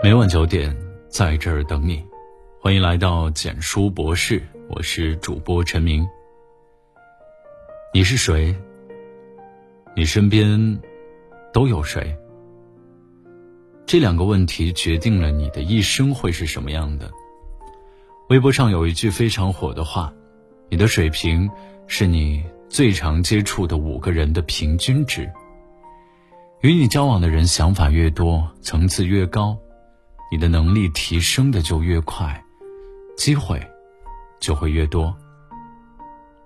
每晚九点，在这儿等你。欢迎来到简书博士，我是主播陈明。你是谁？你身边都有谁？这两个问题决定了你的一生会是什么样的。微博上有一句非常火的话：“你的水平是你最常接触的五个人的平均值。”与你交往的人想法越多，层次越高。你的能力提升的就越快，机会就会越多。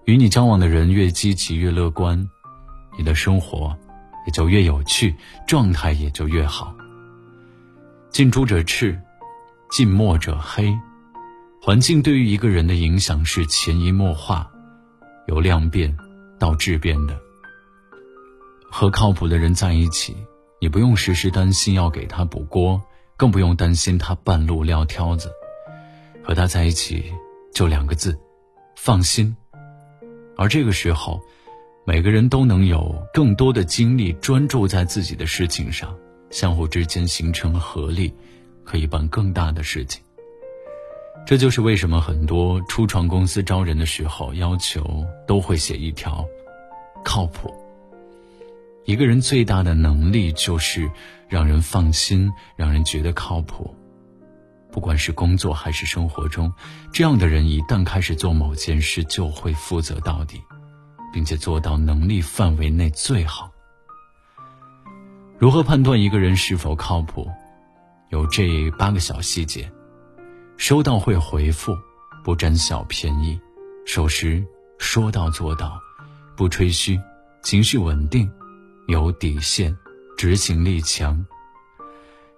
与你交往的人越积极越乐观，你的生活也就越有趣，状态也就越好。近朱者赤，近墨者黑。环境对于一个人的影响是潜移默化，由量变到质变的。和靠谱的人在一起，你不用时时担心要给他补锅。更不用担心他半路撂挑子，和他在一起就两个字：放心。而这个时候，每个人都能有更多的精力专注在自己的事情上，相互之间形成合力，可以办更大的事情。这就是为什么很多初创公司招人的时候要求都会写一条：靠谱。一个人最大的能力就是让人放心，让人觉得靠谱。不管是工作还是生活中，这样的人一旦开始做某件事，就会负责到底，并且做到能力范围内最好。如何判断一个人是否靠谱？有这八个小细节：收到会回复，不占小便宜；守时，说到做到，不吹嘘，情绪稳定。有底线，执行力强。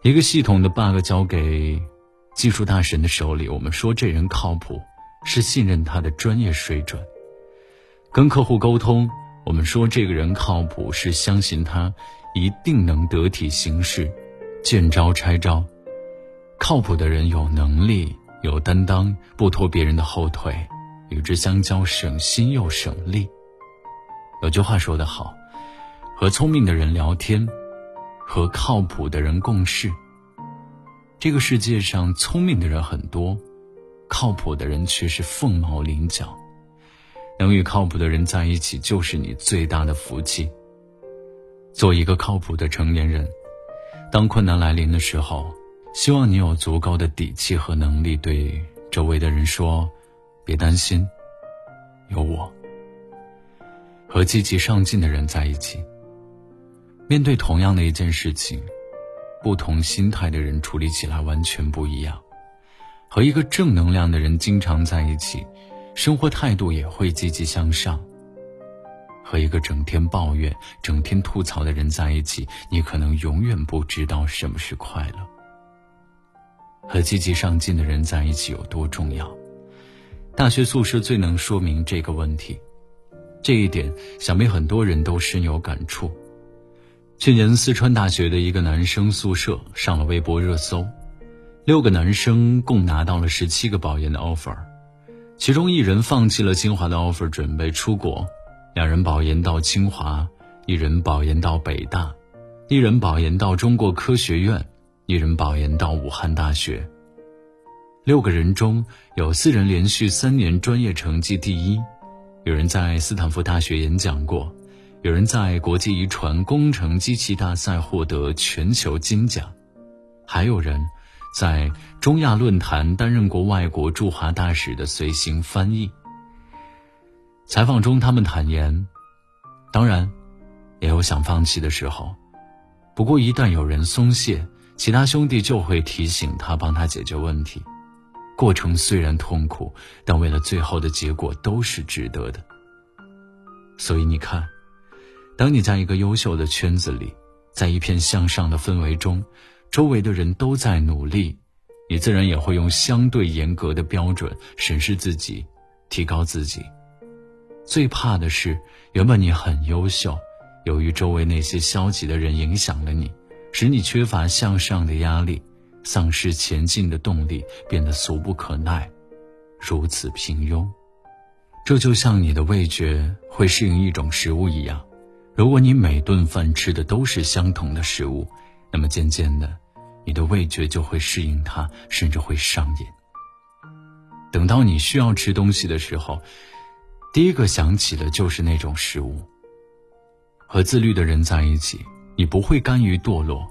一个系统的 bug 交给技术大神的手里，我们说这人靠谱，是信任他的专业水准；跟客户沟通，我们说这个人靠谱，是相信他一定能得体行事，见招拆招。靠谱的人有能力、有担当，不拖别人的后腿，与之相交省心又省力。有句话说得好。和聪明的人聊天，和靠谱的人共事。这个世界上聪明的人很多，靠谱的人却是凤毛麟角。能与靠谱的人在一起，就是你最大的福气。做一个靠谱的成年人，当困难来临的时候，希望你有足够的底气和能力对周围的人说：“别担心，有我。”和积极上进的人在一起。面对同样的一件事情，不同心态的人处理起来完全不一样。和一个正能量的人经常在一起，生活态度也会积极向上。和一个整天抱怨、整天吐槽的人在一起，你可能永远不知道什么是快乐。和积极上进的人在一起有多重要？大学宿舍最能说明这个问题。这一点，想必很多人都深有感触。去年四川大学的一个男生宿舍上了微博热搜，六个男生共拿到了十七个保研的 offer，其中一人放弃了清华的 offer，准备出国；两人保研到清华，一人保研到北大，一人保研到中国科学院，一人保研到武汉大学。六个人中有四人连续三年专业成绩第一，有人在斯坦福大学演讲过。有人在国际遗传工程机器大赛获得全球金奖，还有人在中亚论坛担任过外国驻华大使的随行翻译。采访中，他们坦言，当然，也有想放弃的时候，不过一旦有人松懈，其他兄弟就会提醒他，帮他解决问题。过程虽然痛苦，但为了最后的结果都是值得的。所以你看。当你在一个优秀的圈子里，在一片向上的氛围中，周围的人都在努力，你自然也会用相对严格的标准审视自己，提高自己。最怕的是，原本你很优秀，由于周围那些消极的人影响了你，使你缺乏向上的压力，丧失前进的动力，变得俗不可耐，如此平庸。这就像你的味觉会适应一种食物一样。如果你每顿饭吃的都是相同的食物，那么渐渐的，你的味觉就会适应它，甚至会上瘾。等到你需要吃东西的时候，第一个想起的就是那种食物。和自律的人在一起，你不会甘于堕落；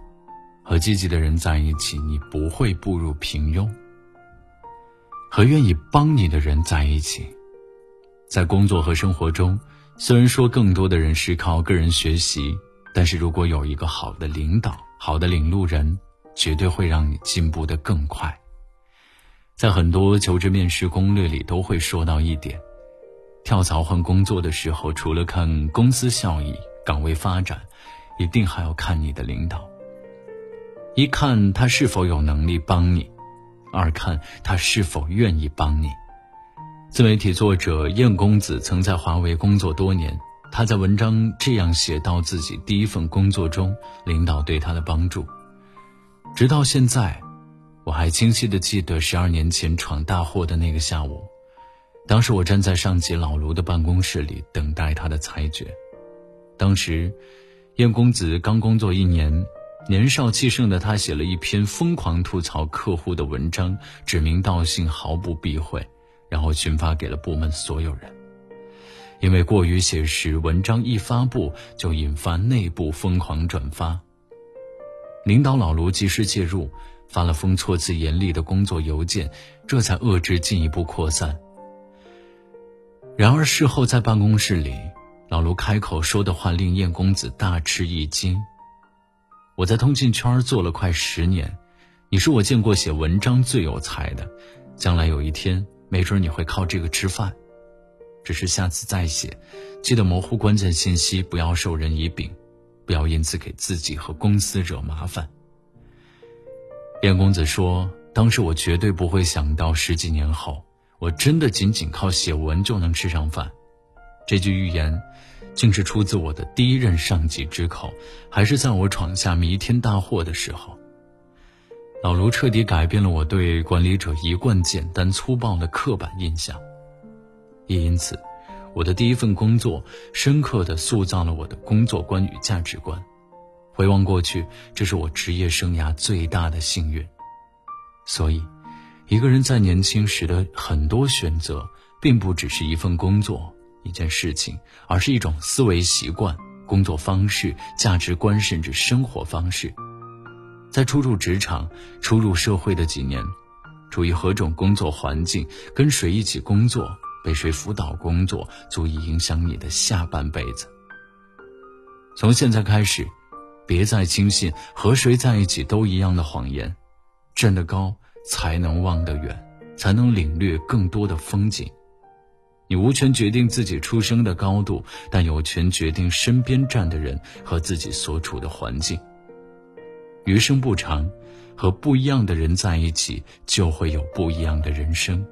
和积极的人在一起，你不会步入平庸；和愿意帮你的人在一起，在工作和生活中，虽然说更多的人是靠个人学习，但是如果有一个好的领导、好的领路人，绝对会让你进步的更快。在很多求职面试攻略里都会说到一点：跳槽换工作的时候，除了看公司效益、岗位发展，一定还要看你的领导。一看他是否有能力帮你，二看他是否愿意帮你。自媒体作者燕公子曾在华为工作多年，他在文章这样写到自己第一份工作中领导对他的帮助，直到现在。我还清晰的记得十二年前闯大祸的那个下午，当时我站在上级老卢的办公室里等待他的裁决。当时，燕公子刚工作一年，年少气盛的他写了一篇疯狂吐槽客户的文章，指名道姓，毫不避讳，然后群发给了部门所有人。因为过于写实，文章一发布就引发内部疯狂转发。领导老卢及时介入。发了封措辞严厉的工作邮件，这才遏制进一步扩散。然而事后在办公室里，老卢开口说的话令燕公子大吃一惊：“我在通信圈做了快十年，你是我见过写文章最有才的，将来有一天没准你会靠这个吃饭。只是下次再写，记得模糊关键信息，不要授人以柄，不要因此给自己和公司惹麻烦。”燕公子说：“当时我绝对不会想到，十几年后，我真的仅仅靠写文就能吃上饭。”这句预言，竟是出自我的第一任上级之口，还是在我闯下弥天大祸的时候。老卢彻底改变了我对管理者一贯简单粗暴的刻板印象，也因此，我的第一份工作深刻的塑造了我的工作观与价值观。回望过去，这是我职业生涯最大的幸运。所以，一个人在年轻时的很多选择，并不只是一份工作、一件事情，而是一种思维习惯、工作方式、价值观，甚至生活方式。在初入职场、初入社会的几年，处于何种工作环境，跟谁一起工作，被谁辅导工作，足以影响你的下半辈子。从现在开始。别再轻信和谁在一起都一样的谎言，站得高才能望得远，才能领略更多的风景。你无权决定自己出生的高度，但有权决定身边站的人和自己所处的环境。余生不长，和不一样的人在一起，就会有不一样的人生。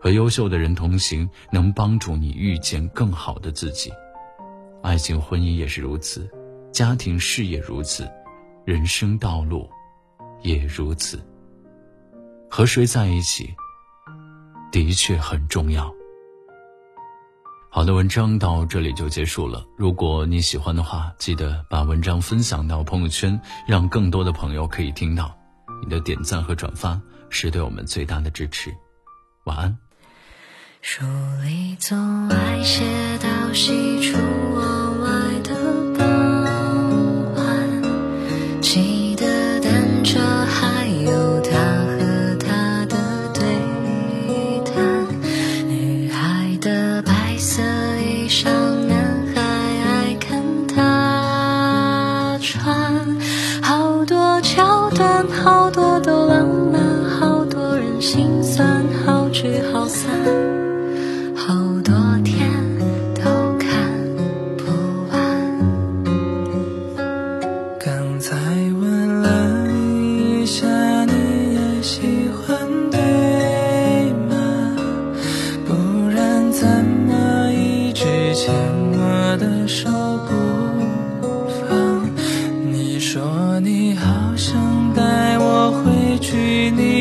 和优秀的人同行，能帮助你遇见更好的自己。爱情、婚姻也是如此。家庭事业如此，人生道路也如此。和谁在一起，的确很重要。好的，文章到这里就结束了。如果你喜欢的话，记得把文章分享到朋友圈，让更多的朋友可以听到。你的点赞和转发是对我们最大的支持。晚安。书里总爱写到喜出望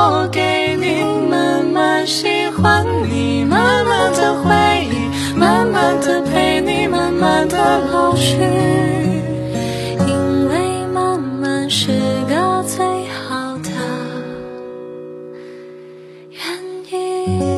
我给你，慢慢喜欢你，慢慢的回忆，慢慢的陪你，慢慢的老去。因为慢慢是个最好的。愿意